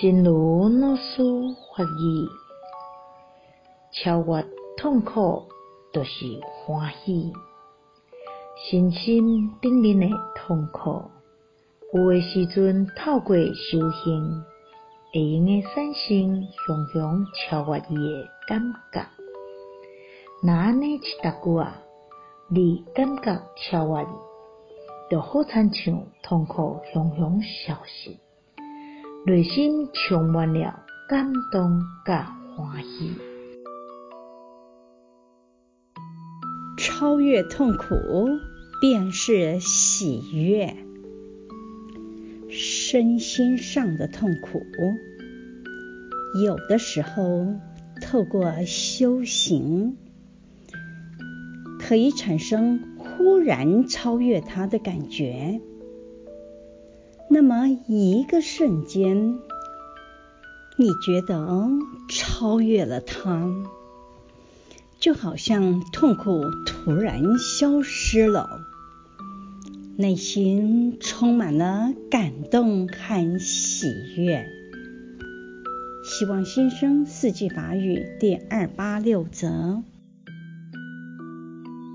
真如老师法语，超越痛苦就是欢喜。身心顶面的痛苦，有诶时阵透过修行，会用诶产生熊熊超越伊诶感觉。若安尼一逐句啊，你感觉超越，就好亲像痛苦熊熊消失。内心充满了感动甲欢喜，超越痛苦便是喜悦。身心上的痛苦，有的时候透过修行，可以产生忽然超越它的感觉。那么一个瞬间，你觉得超越了他，就好像痛苦突然消失了，内心充满了感动和喜悦。希望新生四季法语第二八六则。